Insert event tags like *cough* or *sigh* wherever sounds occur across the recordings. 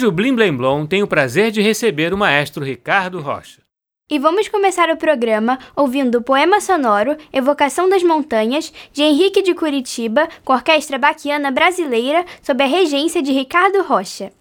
Hoje o Blim Blim Blom tem o prazer de receber o maestro Ricardo Rocha. E vamos começar o programa ouvindo o poema sonoro Evocação das Montanhas, de Henrique de Curitiba, com a Orquestra Baquiana Brasileira, sob a regência de Ricardo Rocha.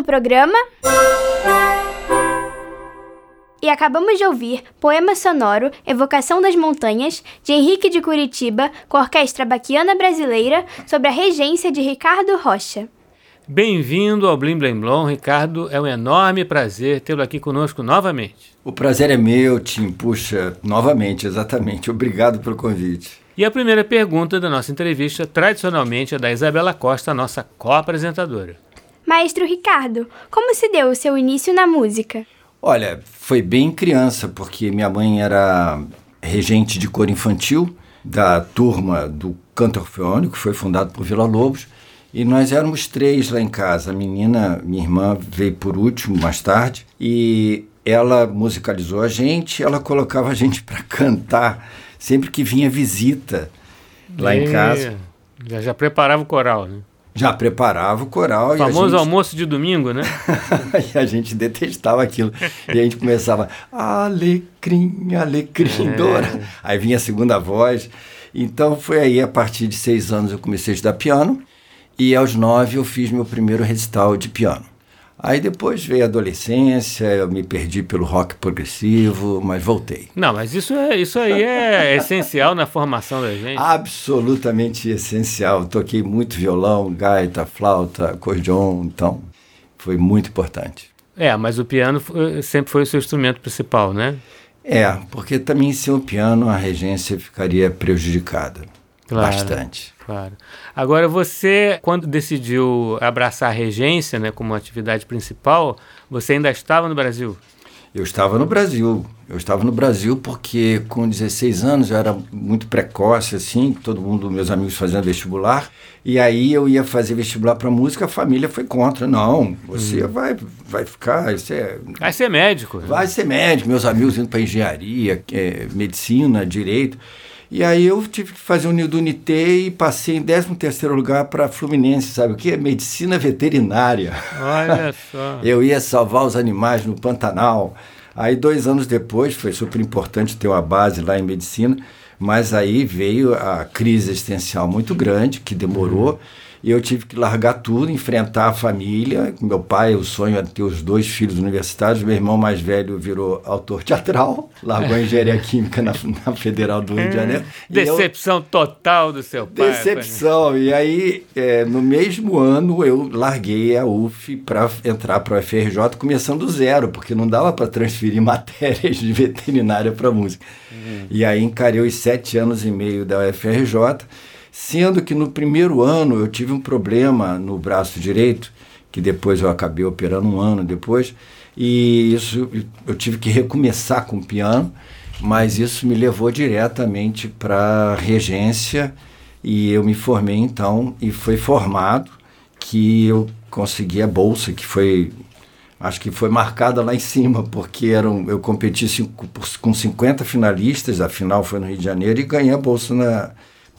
No programa. E acabamos de ouvir Poema Sonoro Evocação das Montanhas, de Henrique de Curitiba, com a Orquestra Baquiana Brasileira, sob a regência de Ricardo Rocha. Bem-vindo ao Blim Blim Blom, Ricardo. É um enorme prazer tê-lo aqui conosco novamente. O prazer é meu, Tim. Puxa, novamente, exatamente. Obrigado pelo convite. E a primeira pergunta da nossa entrevista, tradicionalmente, é da Isabela Costa, nossa co-apresentadora. Maestro Ricardo, como se deu o seu início na música? Olha, foi bem criança, porque minha mãe era regente de cor infantil da turma do canto orfeônico, foi fundado por Vila Lobos, e nós éramos três lá em casa. A menina, minha irmã, veio por último, mais tarde, e ela musicalizou a gente, ela colocava a gente *laughs* para cantar sempre que vinha visita lá e... em casa. Já, já preparava o coral, né? Já preparava o coral. O famoso gente... almoço de domingo, né? *laughs* e a gente detestava aquilo. E a gente começava, alecrim, alecrim, é. Dora. Aí vinha a segunda voz. Então foi aí, a partir de seis anos, eu comecei a estudar piano. E aos nove eu fiz meu primeiro recital de piano. Aí depois veio a adolescência, eu me perdi pelo rock progressivo, mas voltei. Não, mas isso, é, isso aí é *laughs* essencial na formação da gente. Absolutamente essencial. Toquei muito violão, gaita, flauta, acordeon, então foi muito importante. É, mas o piano sempre foi o seu instrumento principal, né? É, porque também sem o piano a regência ficaria prejudicada. Claro, bastante. Claro. Agora, você, quando decidiu abraçar a regência né, como atividade principal, você ainda estava no Brasil? Eu estava no Brasil. Eu estava no Brasil porque com 16 anos eu era muito precoce, assim, todo mundo, meus amigos fazendo vestibular. E aí eu ia fazer vestibular para música, a família foi contra. Não, você hum. vai, vai ficar. Você vai ser médico. Né? Vai ser médico. Meus amigos indo para engenharia, é, medicina, direito. E aí eu tive que fazer um do Unité e passei em 13 terceiro lugar para Fluminense, sabe o que? Medicina veterinária. Olha *laughs* só. eu ia salvar os animais no Pantanal. Aí dois anos depois, foi super importante ter uma base lá em medicina, mas aí veio a crise existencial muito grande, que demorou. Uhum e eu tive que largar tudo, enfrentar a família. Meu pai, o sonho era ter os dois filhos universitários. Meu irmão mais velho virou autor teatral, *laughs* largou a engenharia química na, na Federal do Rio de Janeiro. Decepção eu, total do seu pai. Decepção. E aí, é, no mesmo ano, eu larguei a UF para entrar para o FRJ, começando do zero, porque não dava para transferir *laughs* matérias de veterinária para música. Uhum. E aí encarei os sete anos e meio da UFRJ Sendo que no primeiro ano eu tive um problema no braço direito, que depois eu acabei operando um ano depois, e isso eu tive que recomeçar com o piano, mas isso me levou diretamente para regência e eu me formei então e foi formado que eu consegui a bolsa que foi acho que foi marcada lá em cima porque eram eu competi cinco, com 50 finalistas a final foi no Rio de Janeiro e ganhei a bolsa na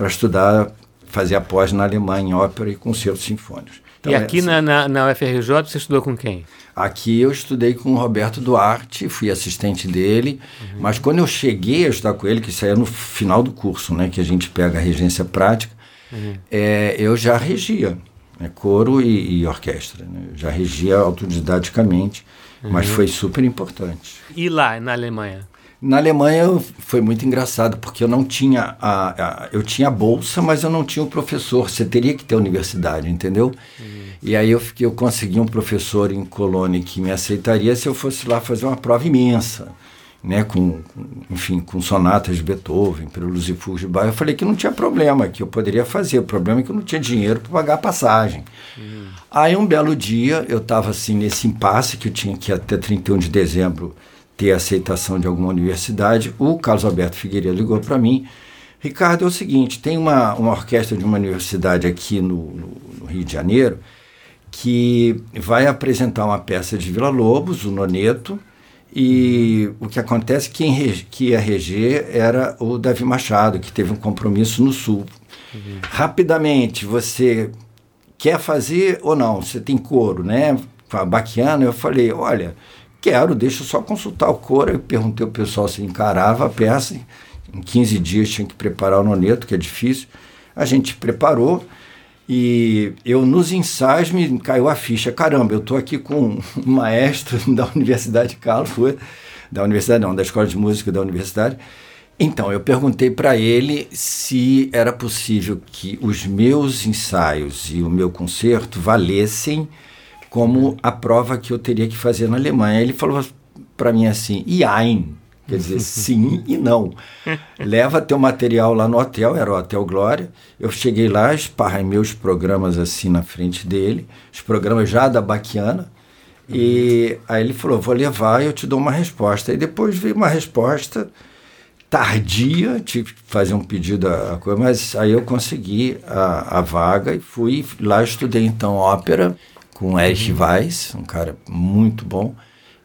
para estudar, fazer a pós na Alemanha em ópera e concertos sinfônicos. Então, e aqui é, na, na, na UFRJ você estudou com quem? Aqui eu estudei com o Roberto Duarte, fui assistente dele, uhum. mas quando eu cheguei a estudar com ele, que isso aí é no final do curso, né, que a gente pega a regência prática, uhum. é, eu já regia né, coro e, e orquestra, né, já regia autodidaticamente, uhum. mas foi super importante. E lá na Alemanha? Na Alemanha foi muito engraçado, porque eu não tinha a, a, eu tinha a bolsa, mas eu não tinha o professor. Você teria que ter universidade, entendeu? Uhum. E aí eu, fiquei, eu consegui um professor em Colônia que me aceitaria se eu fosse lá fazer uma prova imensa. né, com, enfim, com sonatas de Beethoven, e fugas de Bach. Eu falei que não tinha problema, que eu poderia fazer. O problema é que eu não tinha dinheiro para pagar a passagem. Uhum. Aí um belo dia, eu estava assim nesse impasse que eu tinha que até 31 de dezembro ter aceitação de alguma universidade. O Carlos Alberto Figueiredo ligou para mim. Ricardo, é o seguinte, tem uma, uma orquestra de uma universidade aqui no, no, no Rio de Janeiro que vai apresentar uma peça de Vila Lobos, o Noneto, e o que acontece é que, em, que ia reger era o Davi Machado, que teve um compromisso no Sul. Uhum. Rapidamente, você quer fazer ou não? Você tem coro, né? Com a Baquiana, eu falei, olha, quero, deixa eu só consultar o coro. Eu perguntei ao pessoal se encarava a peça. Em 15 dias tinha que preparar o noneto, que é difícil. A gente preparou. E eu, nos ensaios, me caiu a ficha. Caramba, eu estou aqui com um *laughs* maestro *laughs* da Universidade de da Universidade não, da Escola de Música da Universidade. Então, eu perguntei para ele se era possível que os meus ensaios e o meu concerto valessem como a prova que eu teria que fazer na Alemanha. Ele falou para mim assim, Ein, Quer dizer, *laughs* sim e não. Leva teu material lá no hotel, era o Hotel Glória. Eu cheguei lá, esparrei meus programas assim na frente dele, os programas já da Baquiana. E aí ele falou: vou levar e eu te dou uma resposta. E depois veio uma resposta tardia, tive que fazer um pedido a, coisa, mas aí eu consegui a, a vaga e fui lá, estudei então ópera com Erich Weiss, um cara muito bom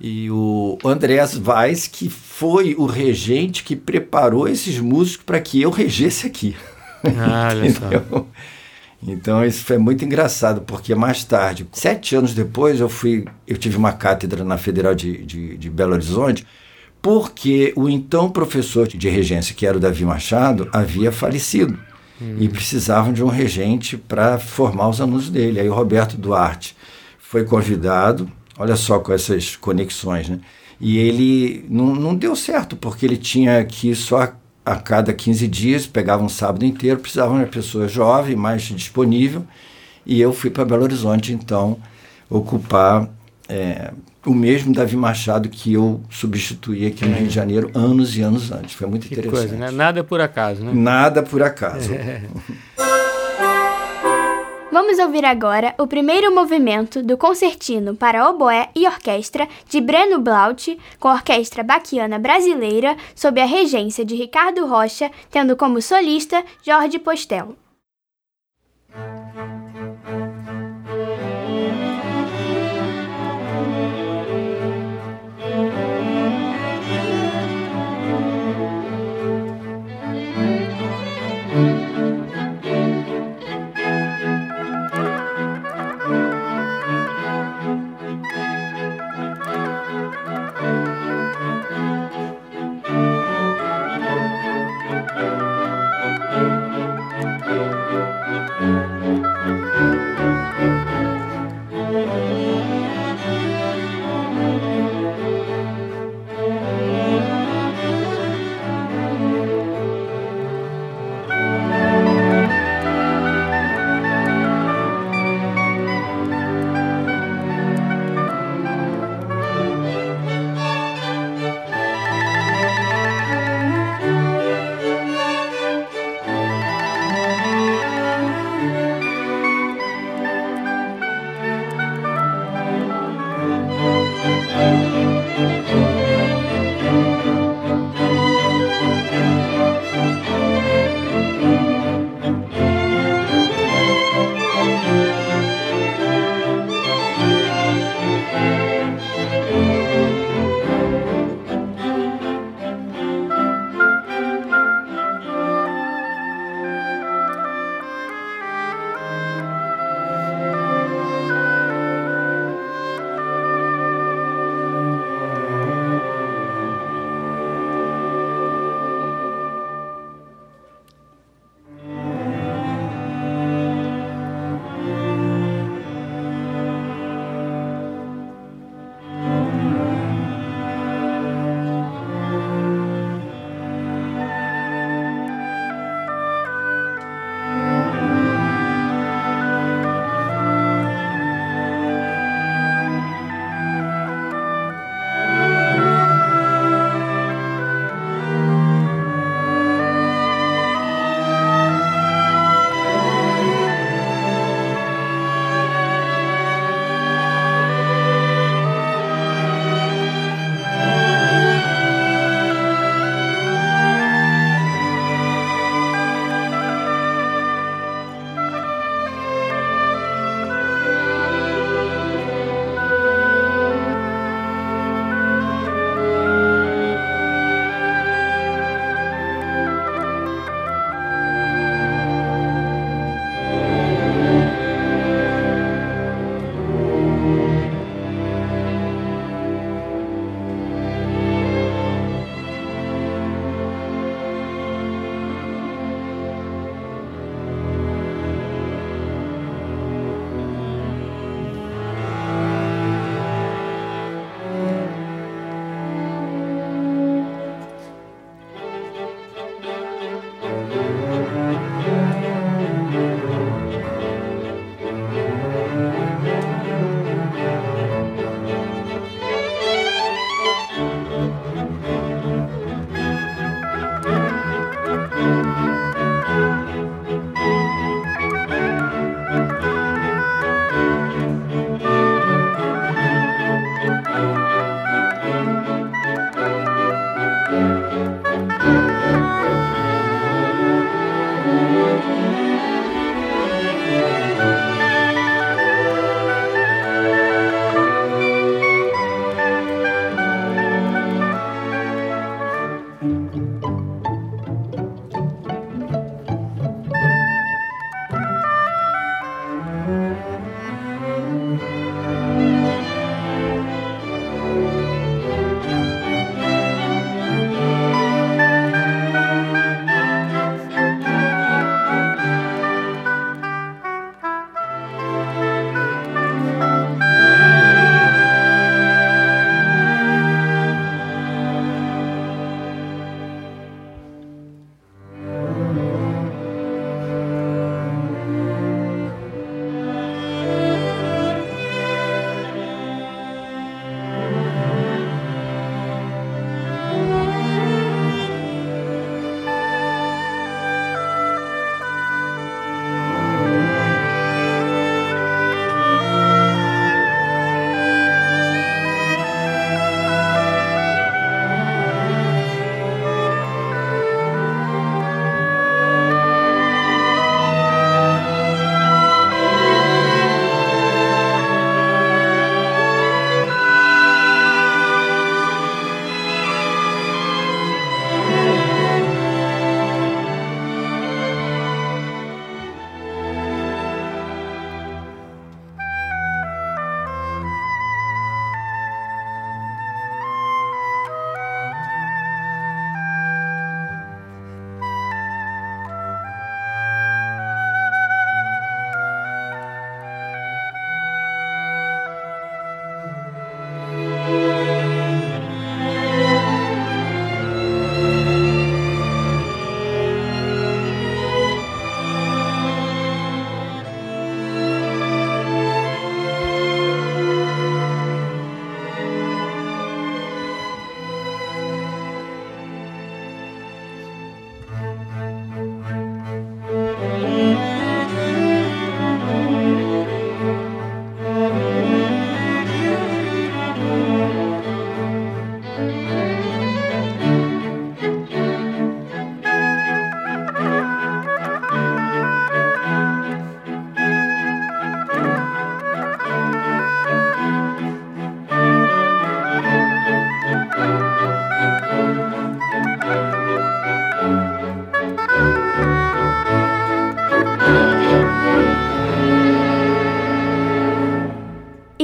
e o Andrés Vaz, que foi o regente que preparou esses músicos para que eu regesse aqui. Ah, *laughs* só. Então isso foi muito engraçado, porque mais tarde, sete anos depois, eu fui, eu tive uma cátedra na Federal de, de, de Belo Horizonte, porque o então professor de regência, que era o Davi Machado, havia falecido. Hum. E precisavam de um regente para formar os alunos dele. Aí o Roberto Duarte foi convidado Olha só com essas conexões, né? E ele não, não deu certo, porque ele tinha que só a, a cada 15 dias, pegava um sábado inteiro, precisava de uma pessoa jovem, mais disponível, e eu fui para Belo Horizonte, então, ocupar é, o mesmo Davi Machado que eu substituí aqui no Rio de Janeiro anos e anos antes. Foi muito que interessante. Coisa, né? Nada por acaso, né? Nada por acaso. *laughs* Vamos ouvir agora o primeiro movimento do concertino para oboé e orquestra de Breno Blaut, com a Orquestra Baquiana Brasileira, sob a regência de Ricardo Rocha, tendo como solista Jorge Postel.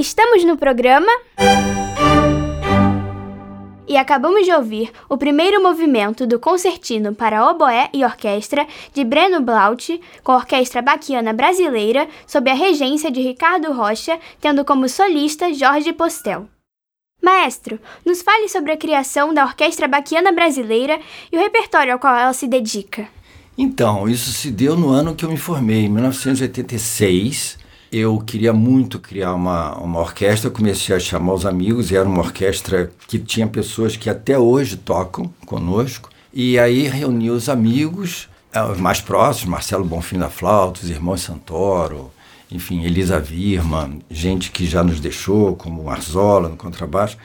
Seguimos no programa. E acabamos de ouvir o primeiro movimento do concertino para oboé e orquestra de Breno Blaut, com a Orquestra Baquiana Brasileira, sob a regência de Ricardo Rocha, tendo como solista Jorge Postel. Maestro, nos fale sobre a criação da Orquestra Baquiana Brasileira e o repertório ao qual ela se dedica. Então, isso se deu no ano que eu me formei, em 1986. Eu queria muito criar uma, uma orquestra, comecei a chamar os amigos, e era uma orquestra que tinha pessoas que até hoje tocam conosco. E aí reuni os amigos, eh, os mais próximos, Marcelo Bonfim da Flauta, os irmãos Santoro, enfim, Elisa Virma, gente que já nos deixou, como Arzola no contrabaixo.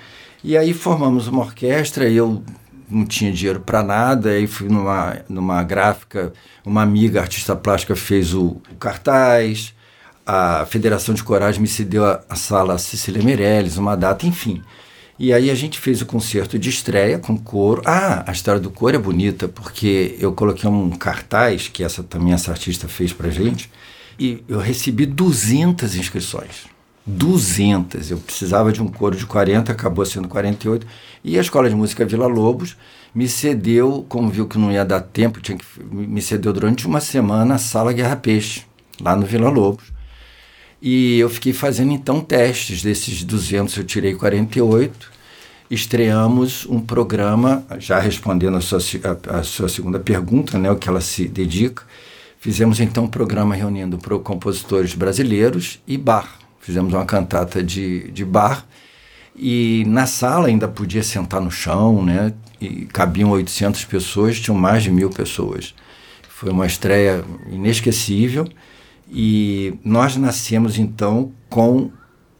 E aí formamos uma orquestra, eu não tinha dinheiro para nada, aí fui numa, numa gráfica, uma amiga artista plástica fez o, o cartaz, a Federação de Corais me cedeu a, a sala Cecília Meirelles, uma data, enfim. E aí a gente fez o concerto de estreia com coro. Ah, a história do coro é bonita, porque eu coloquei um cartaz, que essa também essa artista fez pra gente, e eu recebi 200 inscrições. 200. Eu precisava de um coro de 40, acabou sendo 48. E a Escola de Música Vila Lobos me cedeu, como viu que não ia dar tempo, tinha que, me cedeu durante uma semana a Sala Guerra Peixe, lá no Vila Lobos. E eu fiquei fazendo então testes. Desses 200 eu tirei 48. Estreamos um programa, já respondendo a sua, a, a sua segunda pergunta, né, o que ela se dedica. Fizemos então um programa reunindo compositores brasileiros e bar. Fizemos uma cantata de, de bar e na sala ainda podia sentar no chão, né? E cabiam 800 pessoas, tinham mais de mil pessoas. Foi uma estreia inesquecível e nós nascemos então com,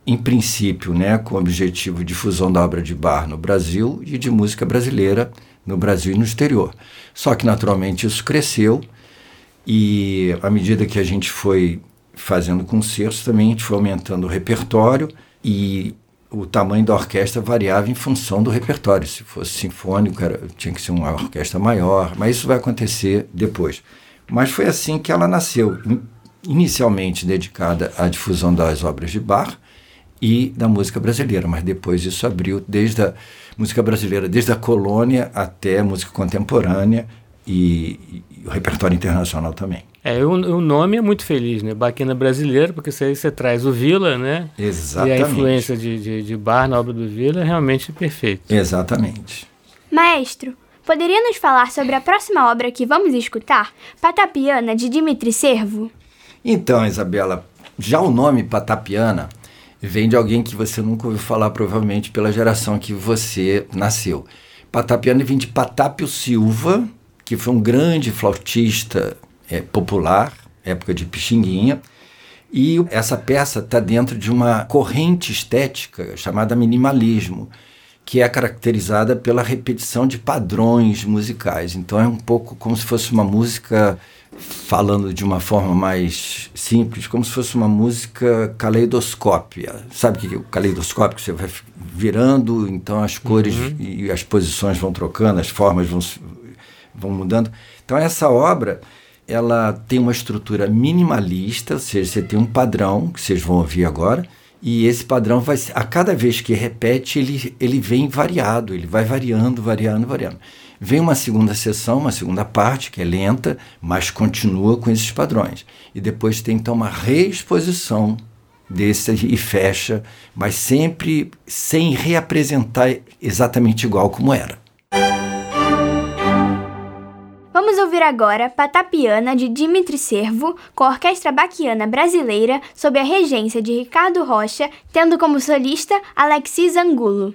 em princípio, né, com o objetivo de difusão da obra de bar no Brasil e de música brasileira no Brasil e no exterior. Só que naturalmente isso cresceu e à medida que a gente foi fazendo concertos, também a gente foi aumentando o repertório e o tamanho da orquestra variava em função do repertório. Se fosse sinfônico, era, tinha que ser uma orquestra maior, mas isso vai acontecer depois. Mas foi assim que ela nasceu, inicialmente dedicada à difusão das obras de Bach e da música brasileira, mas depois isso abriu desde a música brasileira, desde a colônia até a música contemporânea e, o repertório internacional também. É, o, o, nome é muito feliz, né? Baquina brasileira, porque você, você traz o Vila, né? Exatamente. E a influência de, de, de Bar na obra do Vila é realmente perfeito. Exatamente. Maestro, poderia nos falar sobre a próxima obra que vamos escutar? Patapiana, de Dimitri Servo? Então, Isabela, já o nome Patapiana vem de alguém que você nunca ouviu falar, provavelmente pela geração que você nasceu. Patapiana vem de Patápio Silva, que foi um grande flautista é, popular, época de Pixinguinha. E essa peça está dentro de uma corrente estética chamada minimalismo, que é caracterizada pela repetição de padrões musicais. Então é um pouco como se fosse uma música, falando de uma forma mais simples, como se fosse uma música caleidoscópia. Sabe o que é o caleidoscópio? Você vai virando, então as cores uhum. e as posições vão trocando, as formas vão vão mudando. Então essa obra ela tem uma estrutura minimalista, ou seja, você tem um padrão que vocês vão ouvir agora, e esse padrão vai a cada vez que repete ele ele vem variado, ele vai variando, variando, variando. Vem uma segunda sessão, uma segunda parte que é lenta, mas continua com esses padrões. E depois tem então uma reexposição desse e fecha, mas sempre sem reapresentar exatamente igual como era. Vamos ouvir agora Patapiana de Dimitri Servo, com a Orquestra Baquiana Brasileira, sob a regência de Ricardo Rocha, tendo como solista Alexis Angulo.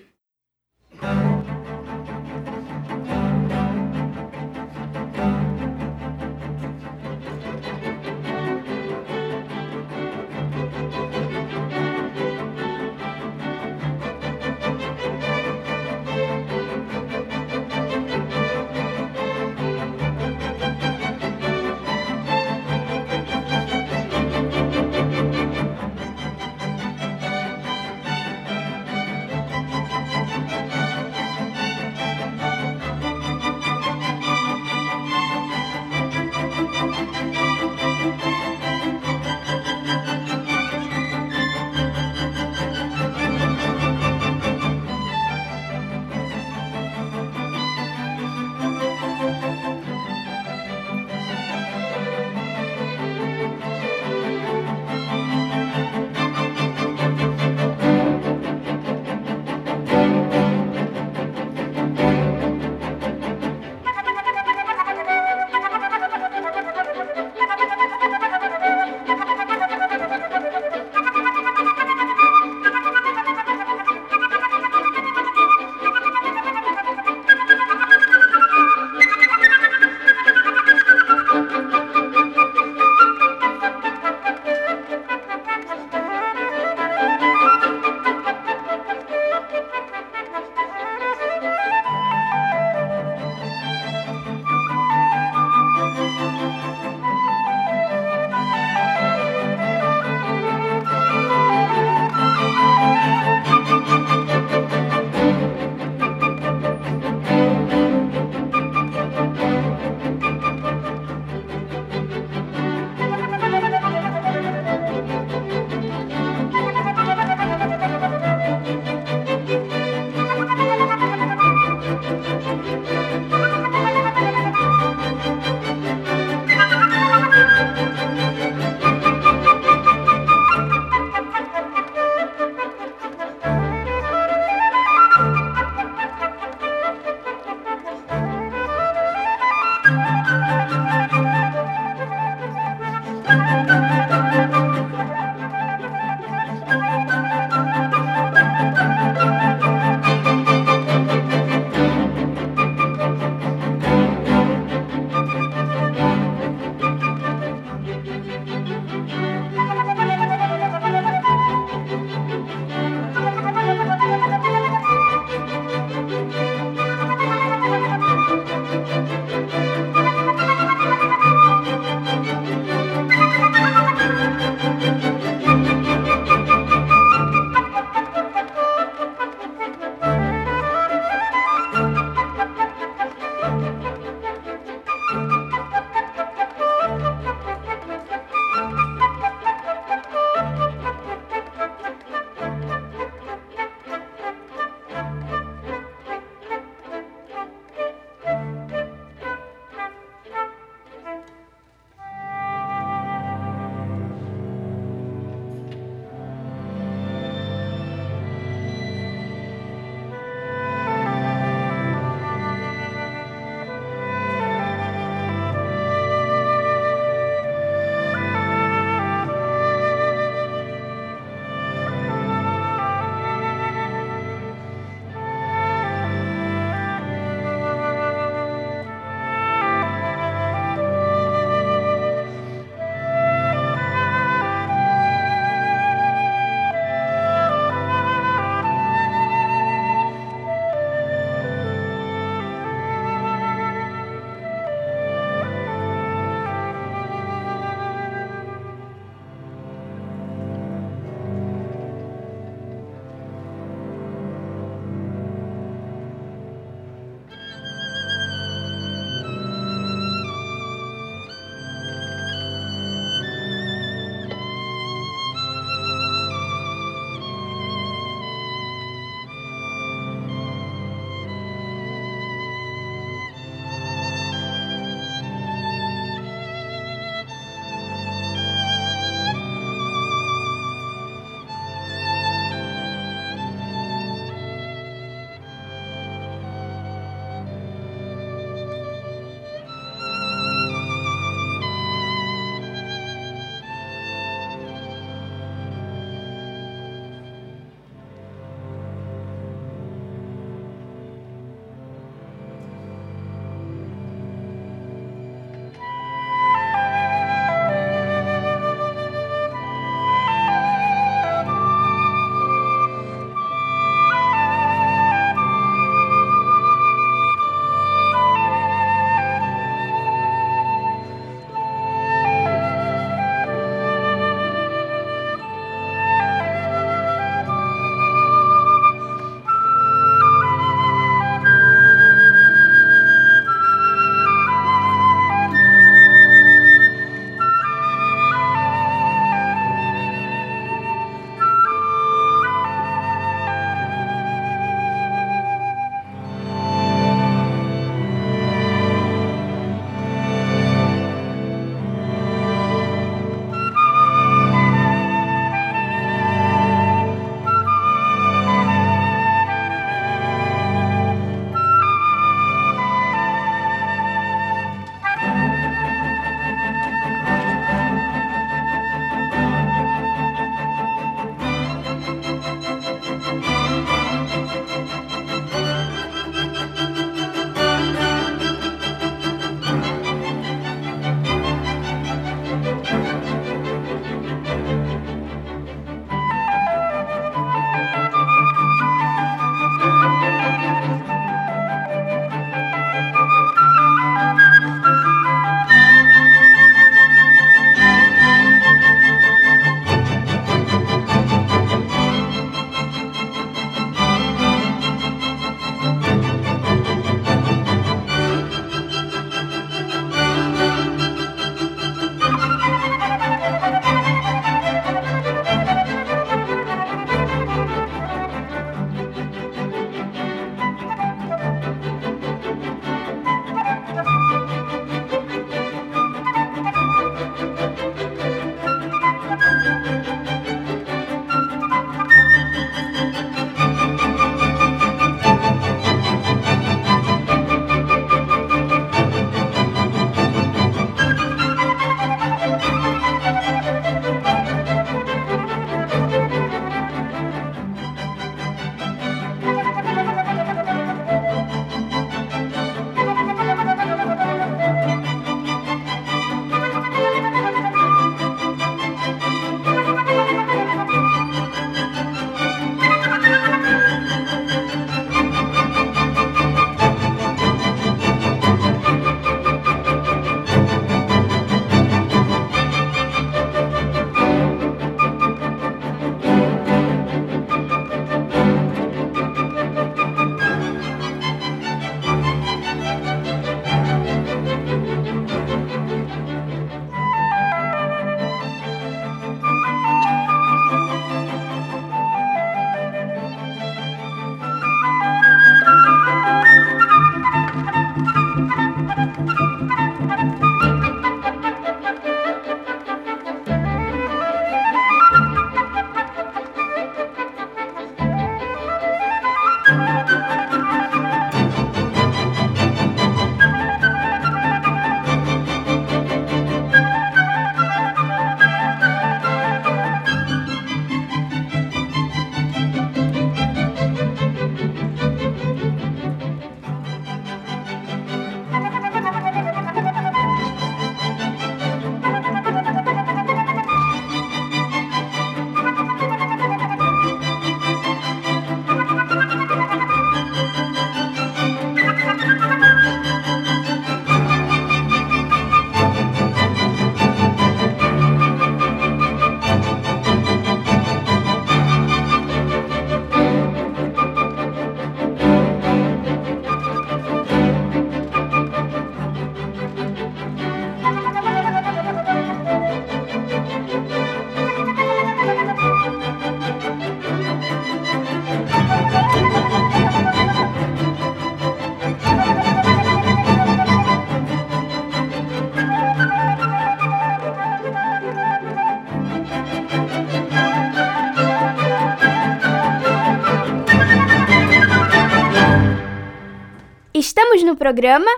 Programa?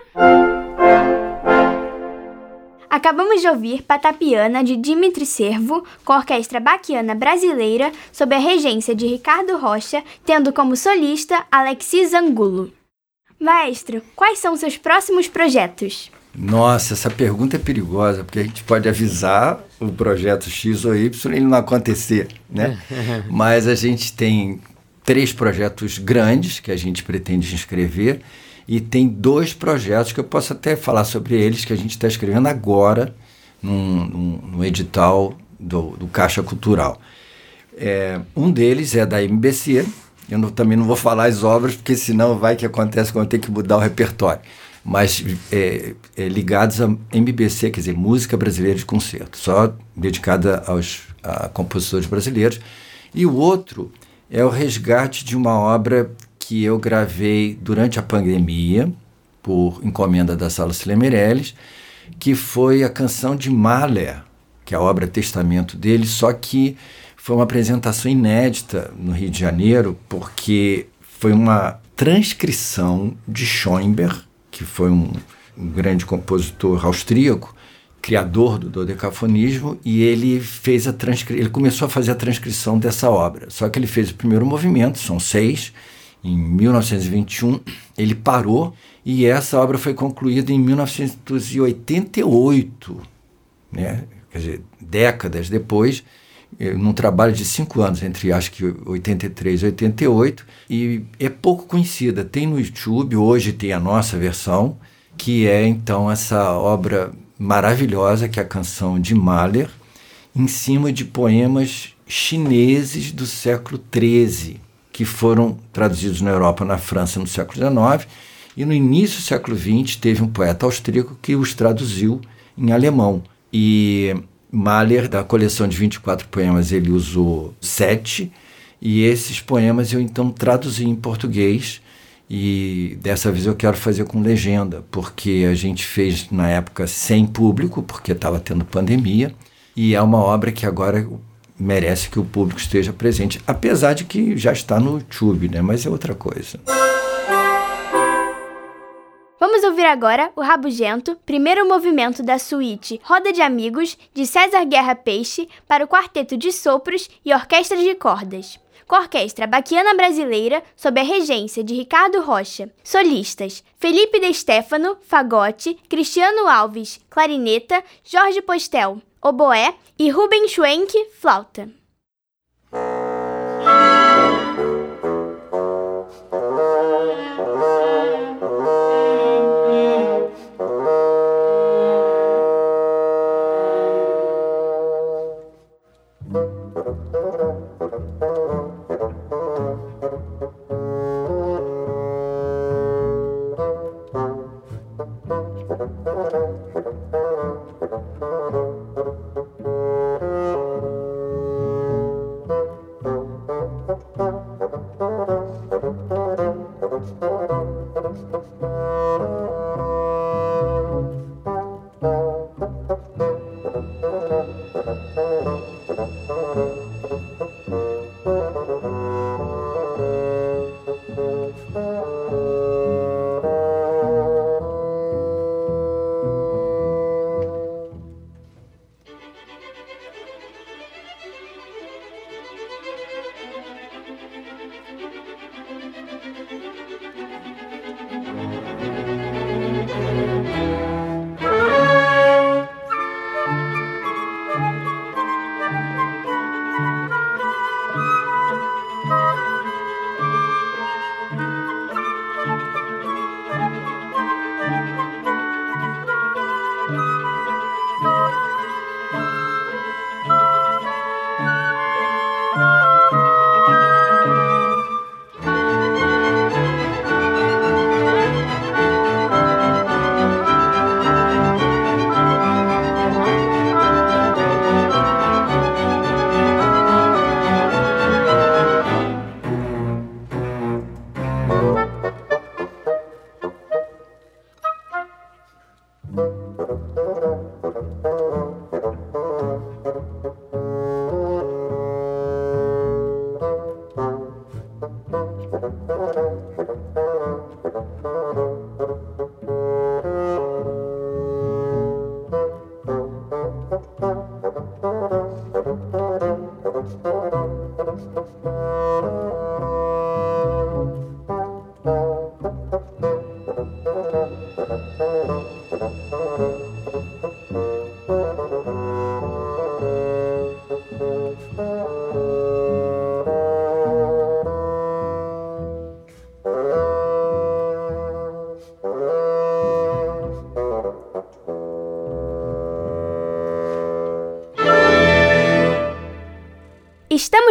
Acabamos de ouvir Patapiana de Dimitri Servo, com a Orquestra Baquiana Brasileira, sob a regência de Ricardo Rocha, tendo como solista Alexis Angulo. Maestro, quais são seus próximos projetos? Nossa, essa pergunta é perigosa, porque a gente pode avisar o projeto X ou Y e ele não acontecer, né? *laughs* Mas a gente tem três projetos grandes que a gente pretende inscrever e tem dois projetos que eu posso até falar sobre eles que a gente está escrevendo agora num, num, num edital do, do, Caixa Cultural. É, um deles é da MBC, eu não, também não vou falar as obras, porque senão vai que acontece quando tenho que mudar o repertório mas é, é, ligados a MBC, quer dizer, Música Brasileira de Concerto, só dedicada aos a compositores brasileiros. E o outro é o resgate de uma obra que eu gravei durante a pandemia, por encomenda da Sala Cile Meirelles, que foi a canção de Mahler, que é a obra Testamento dele, só que foi uma apresentação inédita no Rio de Janeiro, porque foi uma transcrição de Schoenberg, que foi um, um grande compositor austríaco, criador do dodecafonismo, e ele fez a transcri ele começou a fazer a transcrição dessa obra. Só que ele fez o primeiro movimento, são seis, em 1921, ele parou e essa obra foi concluída em 1988, né? quer dizer, décadas depois, eh, num trabalho de cinco anos, entre acho que 83 e 88, e é pouco conhecida. Tem no YouTube, hoje tem a nossa versão, que é então essa obra maravilhosa, que é a canção de Mahler, em cima de poemas chineses do século XIII, que foram traduzidos na Europa, na França, no século XIX, e no início do século XX teve um poeta austríaco que os traduziu em alemão. E Mahler, da coleção de 24 poemas, ele usou sete, e esses poemas eu então traduzi em português, e dessa vez eu quero fazer com legenda, porque a gente fez na época sem público, porque estava tendo pandemia, e é uma obra que agora merece que o público esteja presente, apesar de que já está no YouTube, né? mas é outra coisa. Vamos ouvir agora o Rabugento, primeiro movimento da suíte Roda de Amigos, de César Guerra Peixe, para o quarteto de sopros e orquestra de cordas. Com a Orquestra Baquiana Brasileira, sob a regência de Ricardo Rocha. Solistas: Felipe De Stefano, fagote, Cristiano Alves, clarineta, Jorge Postel, oboé e Ruben Schwenk, flauta.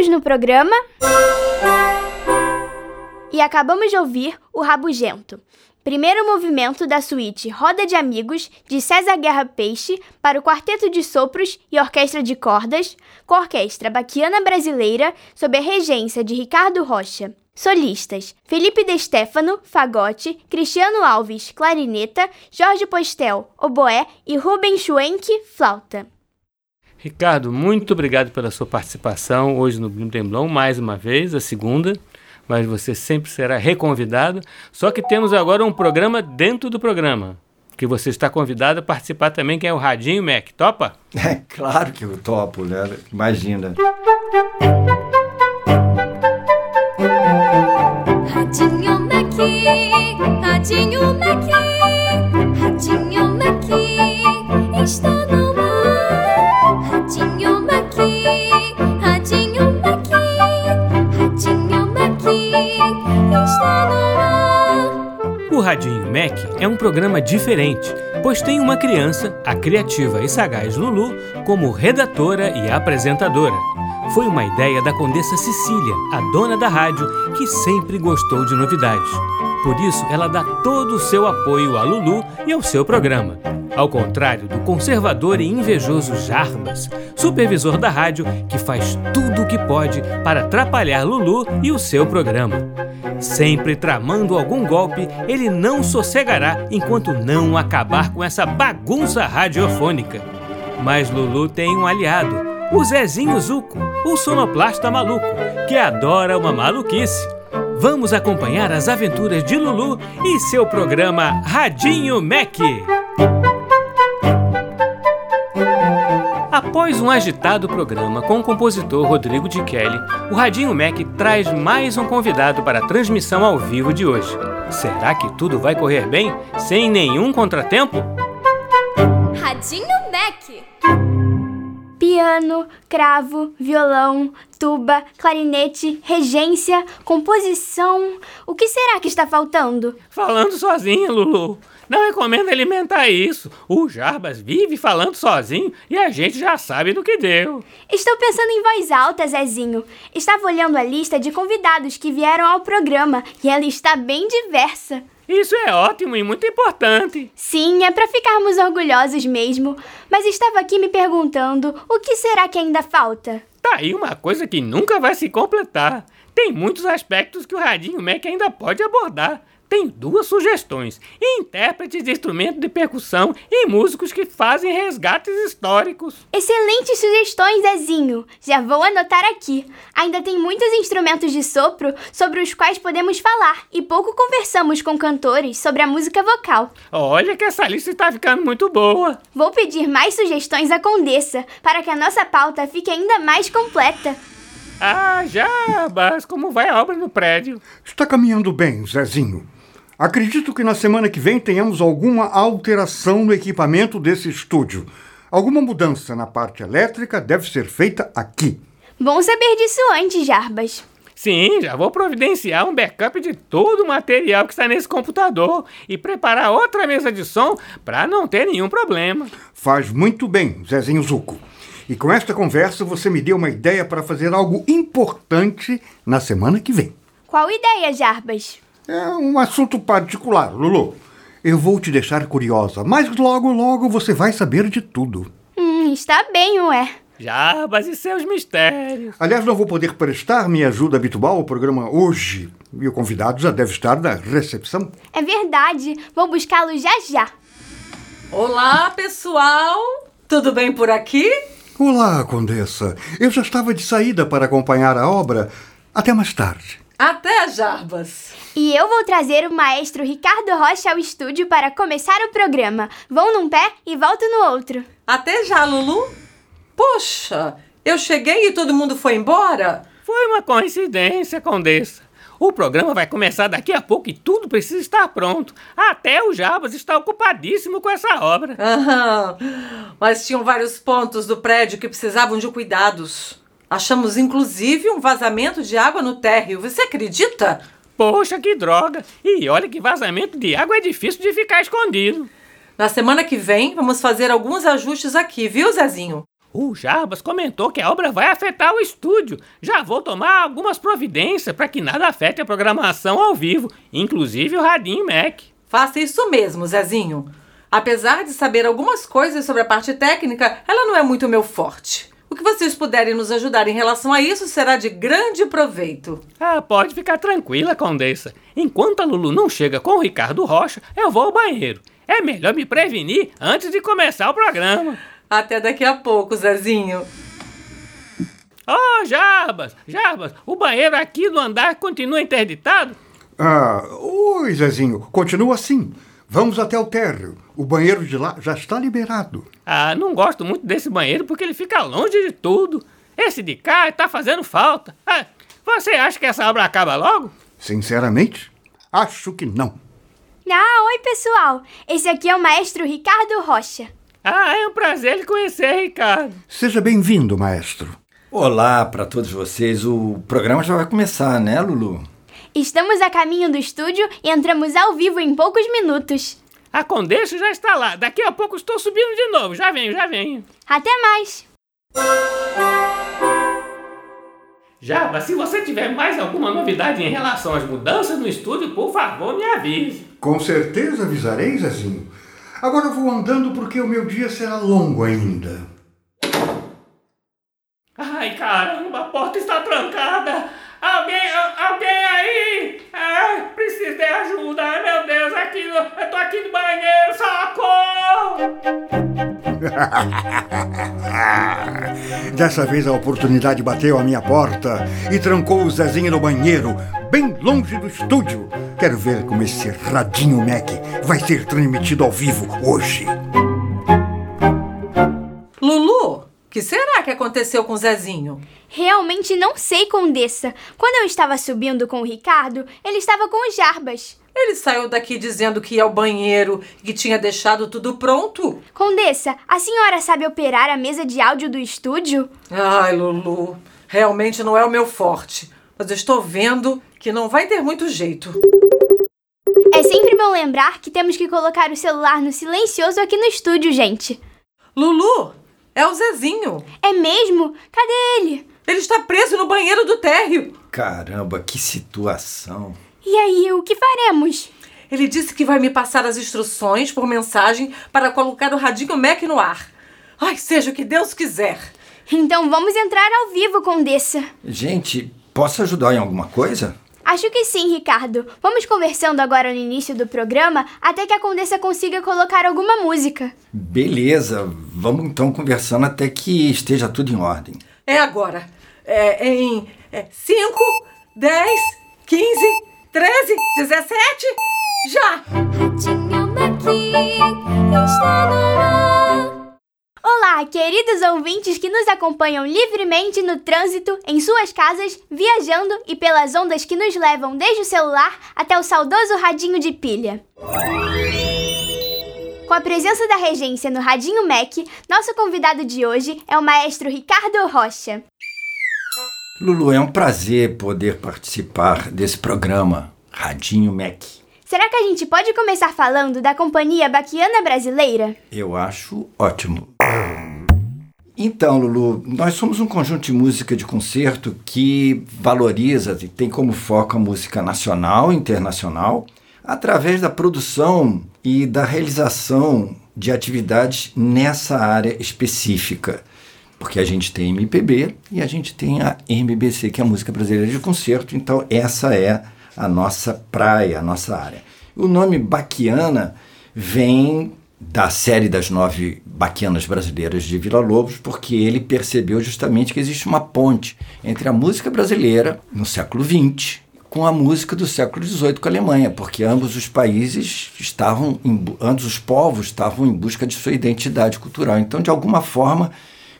Estamos no programa. E acabamos de ouvir O Rabugento, primeiro movimento da suíte Roda de Amigos de César Guerra Peixe para o Quarteto de Sopros e Orquestra de Cordas, com a Orquestra Baquiana Brasileira, sob a regência de Ricardo Rocha. Solistas: Felipe De Stefano, fagote, Cristiano Alves, clarineta, Jorge Postel, oboé e Rubens Schwenk, flauta. Ricardo, muito obrigado pela sua participação hoje no Blim Temblão, mais uma vez, a segunda, mas você sempre será reconvidado. Só que temos agora um programa dentro do programa, que você está convidado a participar também, que é o Radinho Mac. Topa? *laughs* É claro que eu topo, né? Imagina. Radinho Mac, Radinho Mac, Radinho Mac, está no Radinho Mac é um programa diferente, pois tem uma criança, a criativa e sagaz Lulu, como redatora e apresentadora. Foi uma ideia da Condessa Cecília, a dona da rádio, que sempre gostou de novidades. Por isso, ela dá todo o seu apoio a Lulu e ao seu programa. Ao contrário do conservador e invejoso Jarbas, supervisor da rádio, que faz tudo o que pode para atrapalhar Lulu e o seu programa. Sempre tramando algum golpe, ele não sossegará enquanto não acabar com essa bagunça radiofônica. Mas Lulu tem um aliado, o Zezinho Zuco, o sonoplasta maluco, que adora uma maluquice. Vamos acompanhar as aventuras de Lulu e seu programa Radinho Mac. Após um agitado programa com o compositor Rodrigo de Kelly, o Radinho Mac traz mais um convidado para a transmissão ao vivo de hoje. Será que tudo vai correr bem sem nenhum contratempo? Radinho Mac. Piano, cravo, violão, tuba, clarinete, regência, composição. O que será que está faltando? Falando sozinha, Lulu. Não recomendo alimentar isso. O Jarbas vive falando sozinho e a gente já sabe do que deu. Estou pensando em voz alta, Zezinho. Estava olhando a lista de convidados que vieram ao programa e ela está bem diversa. Isso é ótimo e muito importante. Sim, é para ficarmos orgulhosos mesmo. Mas estava aqui me perguntando o que será que ainda falta? Tá aí uma coisa que nunca vai se completar. Tem muitos aspectos que o Radinho Mac ainda pode abordar. Tem duas sugestões: intérpretes de instrumento de percussão e músicos que fazem resgates históricos. Excelentes sugestões, Zezinho. Já vou anotar aqui. Ainda tem muitos instrumentos de sopro sobre os quais podemos falar e pouco conversamos com cantores sobre a música vocal. Olha que essa lista está ficando muito boa. Vou pedir mais sugestões à Condessa para que a nossa pauta fique ainda mais completa. Ah, Jarbas, como vai a obra no prédio? Está caminhando bem, Zezinho. Acredito que na semana que vem tenhamos alguma alteração no equipamento desse estúdio. Alguma mudança na parte elétrica deve ser feita aqui. Bom saber disso antes, Jarbas. Sim, já vou providenciar um backup de todo o material que está nesse computador e preparar outra mesa de som para não ter nenhum problema. Faz muito bem, Zezinho Zuco. E com esta conversa você me deu uma ideia para fazer algo importante na semana que vem. Qual ideia, Jarbas? É um assunto particular, Lulu. Eu vou te deixar curiosa, mas logo, logo você vai saber de tudo. Hum, está bem, ué. Jarbas e seus mistérios. Aliás, não vou poder prestar minha ajuda habitual ao programa hoje. E o convidado já deve estar na recepção. É verdade. Vou buscá-lo já já. Olá, pessoal! Tudo bem por aqui? Olá, Condessa. Eu já estava de saída para acompanhar a obra. Até mais tarde. Até, Jarbas! E eu vou trazer o maestro Ricardo Rocha ao estúdio para começar o programa. Vou num pé e volto no outro. Até já, Lulu! Poxa, eu cheguei e todo mundo foi embora? Foi uma coincidência, Condessa. O programa vai começar daqui a pouco e tudo precisa estar pronto. Até o Jabas está ocupadíssimo com essa obra. Aham. Mas tinham vários pontos do prédio que precisavam de cuidados. Achamos inclusive um vazamento de água no térreo. Você acredita? Poxa, que droga! E olha que vazamento de água é difícil de ficar escondido. Na semana que vem, vamos fazer alguns ajustes aqui, viu, Zezinho? O Jarbas comentou que a obra vai afetar o estúdio. Já vou tomar algumas providências para que nada afete a programação ao vivo, inclusive o Radinho Mac. Faça isso mesmo, Zezinho. Apesar de saber algumas coisas sobre a parte técnica, ela não é muito meu forte. O que vocês puderem nos ajudar em relação a isso será de grande proveito. Ah, pode ficar tranquila, Condessa. Enquanto a Lulu não chega com o Ricardo Rocha, eu vou ao banheiro. É melhor me prevenir antes de começar o programa. Até daqui a pouco, Zezinho. Oh, Jarbas, Jarbas, o banheiro aqui no andar continua interditado? Ah, oi, Zezinho. Continua assim. Vamos até o térreo. O banheiro de lá já está liberado. Ah, não gosto muito desse banheiro porque ele fica longe de tudo. Esse de cá está fazendo falta. Ah, você acha que essa obra acaba logo? Sinceramente, acho que não. Ah, oi pessoal! Esse aqui é o maestro Ricardo Rocha. Ah, é um prazer lhe conhecer, Ricardo. Seja bem-vindo, maestro. Olá para todos vocês. O programa já vai começar, né, Lulu? Estamos a caminho do estúdio e entramos ao vivo em poucos minutos. A Condessa já está lá. Daqui a pouco estou subindo de novo. Já venho, já venho. Até mais! Jaba, se você tiver mais alguma novidade em relação às mudanças no estúdio, por favor, me avise. Com certeza avisarei, Zezinho. Agora eu vou andando porque o meu dia será longo ainda. Ai, caramba, a porta está trancada. Alguém, alguém aí? Ai, preciso de ajuda. Ai, meu Deus, aqui, no- eu tô aqui no banheiro, socorro! *laughs* Dessa vez a oportunidade bateu à minha porta e trancou o Zezinho no banheiro, bem longe do estúdio. Quero ver como esse Radinho Mac vai ser transmitido ao vivo hoje. Lulu, que será que aconteceu com o Zezinho? Realmente não sei, Condessa. Quando eu estava subindo com o Ricardo, ele estava com os Jarbas. Ele saiu daqui dizendo que ia ao banheiro e que tinha deixado tudo pronto. Condessa, a senhora sabe operar a mesa de áudio do estúdio? Ai, Lulu, realmente não é o meu forte. Mas eu estou vendo que não vai ter muito jeito. É sempre bom lembrar que temos que colocar o celular no silencioso aqui no estúdio, gente. Lulu, é o Zezinho. É mesmo? Cadê ele? Ele está preso no banheiro do térreo. Caramba, que situação. E aí, o que faremos? Ele disse que vai me passar as instruções por mensagem para colocar o Radinho Mac no ar. Ai, seja o que Deus quiser. Então vamos entrar ao vivo, Condessa. Gente, posso ajudar em alguma coisa? Acho que sim, Ricardo. Vamos conversando agora no início do programa até que a Condessa consiga colocar alguma música. Beleza, vamos então conversando até que esteja tudo em ordem. É agora. É em 5, 10, 15, 13, 17. Já! Radinho Maqui está no ar. Olá, queridos ouvintes que nos acompanham livremente no trânsito, em suas casas, viajando e pelas ondas que nos levam desde o celular até o saudoso radinho de pilha. Com a presença da regência no Radinho Mac, nosso convidado de hoje é o maestro Ricardo Rocha. Lulu, é um prazer poder participar desse programa Radinho Mac. Será que a gente pode começar falando da Companhia Baquiana Brasileira? Eu acho ótimo. Então, Lulu, nós somos um conjunto de música de concerto que valoriza e tem como foco a música nacional e internacional através da produção e da realização de atividades nessa área específica. Porque a gente tem MPB e a gente tem a MBC, que é a música brasileira de concerto, então essa é a nossa praia, a nossa área. O nome Baquiana vem da série das nove baquianas brasileiras de Vila Lobos, porque ele percebeu justamente que existe uma ponte entre a música brasileira no século XX com a música do século XVIII com a Alemanha, porque ambos os países estavam, em, ambos os povos estavam em busca de sua identidade cultural. Então, de alguma forma,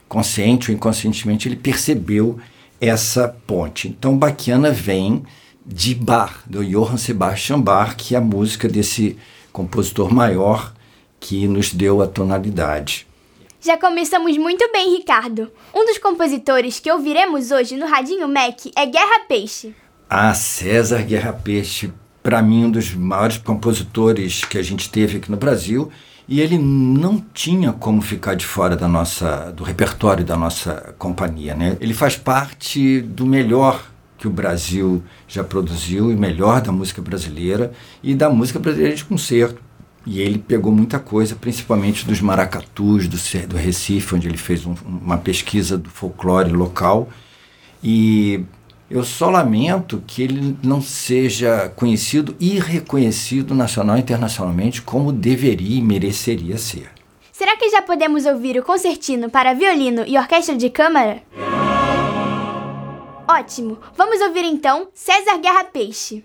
consciente ou inconscientemente, ele percebeu essa ponte. Então, Baquiana vem de Bach, do Johann Sebastian Bach, que é a música desse compositor maior que nos deu a tonalidade. Já começamos muito bem, Ricardo. Um dos compositores que ouviremos hoje no Radinho Mac é Guerra Peixe. Ah, César Guerra Peixe, para mim, um dos maiores compositores que a gente teve aqui no Brasil. E ele não tinha como ficar de fora da nossa, do repertório da nossa companhia. Né? Ele faz parte do melhor que o Brasil já produziu e melhor da música brasileira e da música brasileira de concerto. E ele pegou muita coisa, principalmente dos maracatus do, do Recife, onde ele fez um, uma pesquisa do folclore local. E eu só lamento que ele não seja conhecido e reconhecido nacional e internacionalmente como deveria e mereceria ser. Será que já podemos ouvir o concertino para violino e orquestra de câmara? Ótimo! Vamos ouvir então César Guerra Peixe.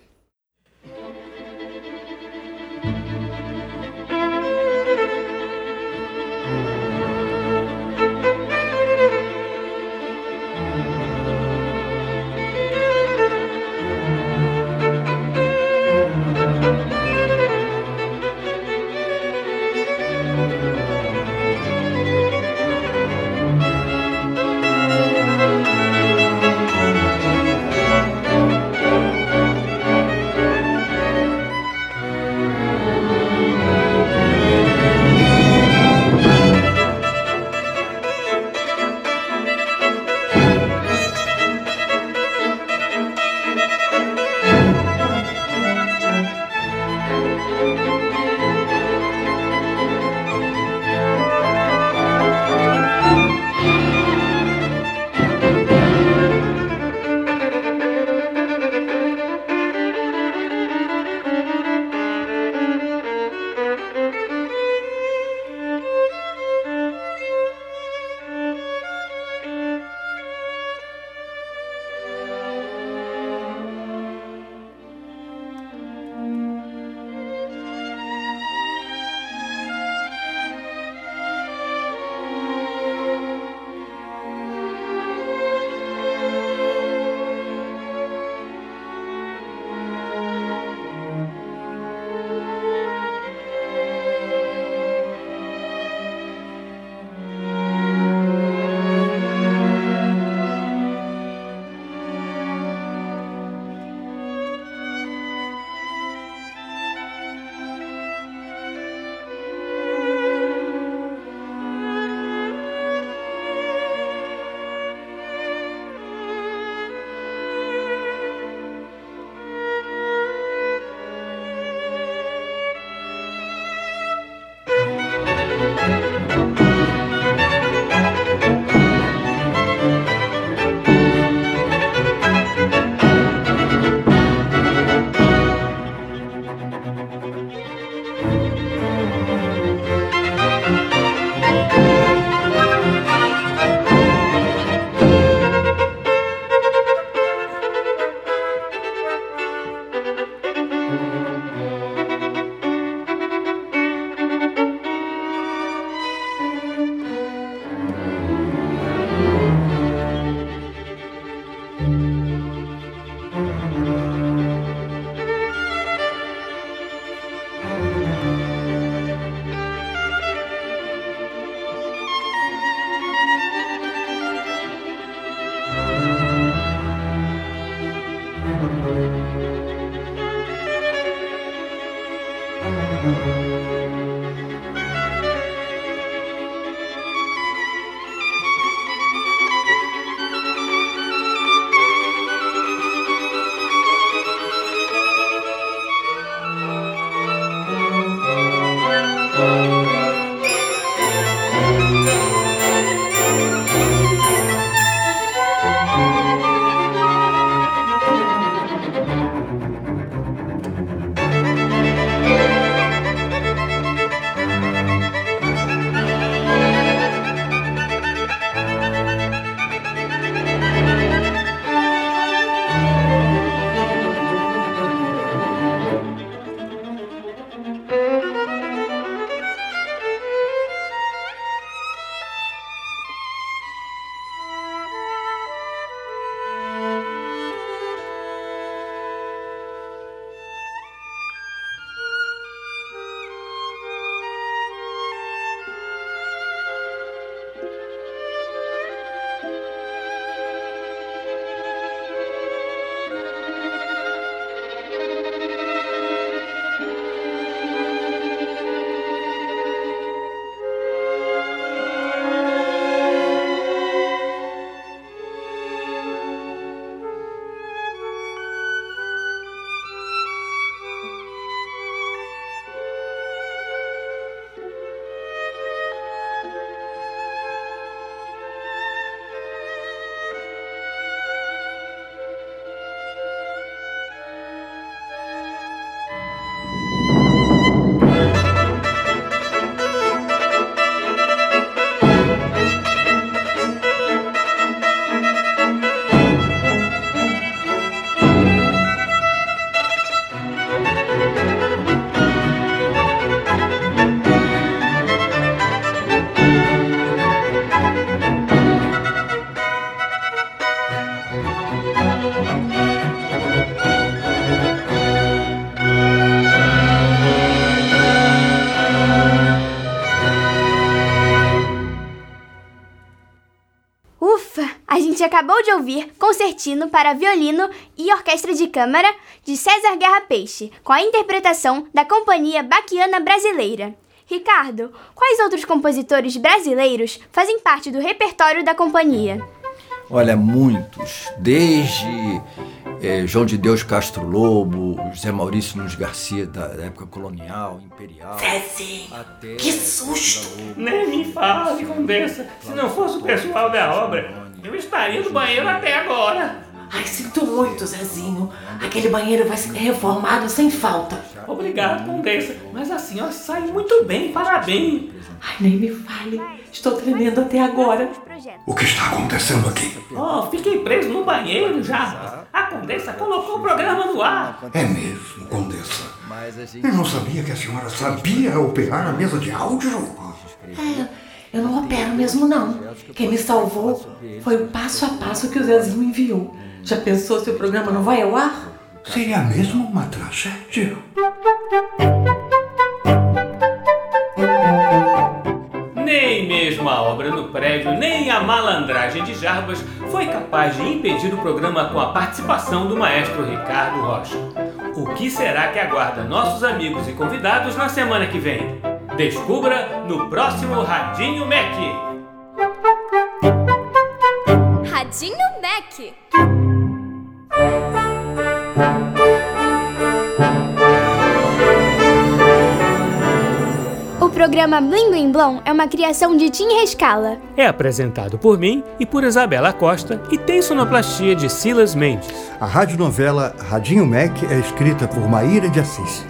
Gente acabou de ouvir Concertino para Violino e Orquestra de Câmara de César Guerra Peixe, com a interpretação da Companhia Baquiana Brasileira. Ricardo, quais outros compositores brasileiros fazem parte do repertório da companhia? Olha, muitos. Desde eh, João de Deus Castro Lobo, José Maurício Nunes Garcia, da, da época colonial, imperial. Zezinho, até que susto! Nem me fale, Condessa. Se não fosse o pessoal da obra, eu estaria no banheiro até agora. Ai, sinto muito, Zezinho. Aquele banheiro vai ser reformado sem falta. Obrigado, Condessa. Mas a senhora sai muito bem, parabéns. Ai, nem me fale. Estou tremendo até agora. O que está acontecendo aqui? Oh, fiquei preso no banheiro já. A Condessa colocou o programa no ar. É mesmo, Condessa. Eu não sabia que a senhora sabia operar a mesa de áudio. É, eu não opero mesmo não. Quem me salvou foi o passo a passo que o Zezinho enviou. Já pensou se o programa não vai ao ar? Seria mesmo uma tragédia. Nem mesmo a obra no prédio, nem a malandragem de Jarbas foi capaz de impedir o programa com a participação do maestro Ricardo Rocha. O que será que aguarda nossos amigos e convidados na semana que vem? Descubra no próximo Radinho Mac. Radinho Mac. O programa Blim Blim Blom é uma criação de Tim Rescala. É apresentado por mim e por Isabela Costa e tem sonoplastia de Silas Mendes. A radionovela Radinho Mac é escrita por Maíra de Assis.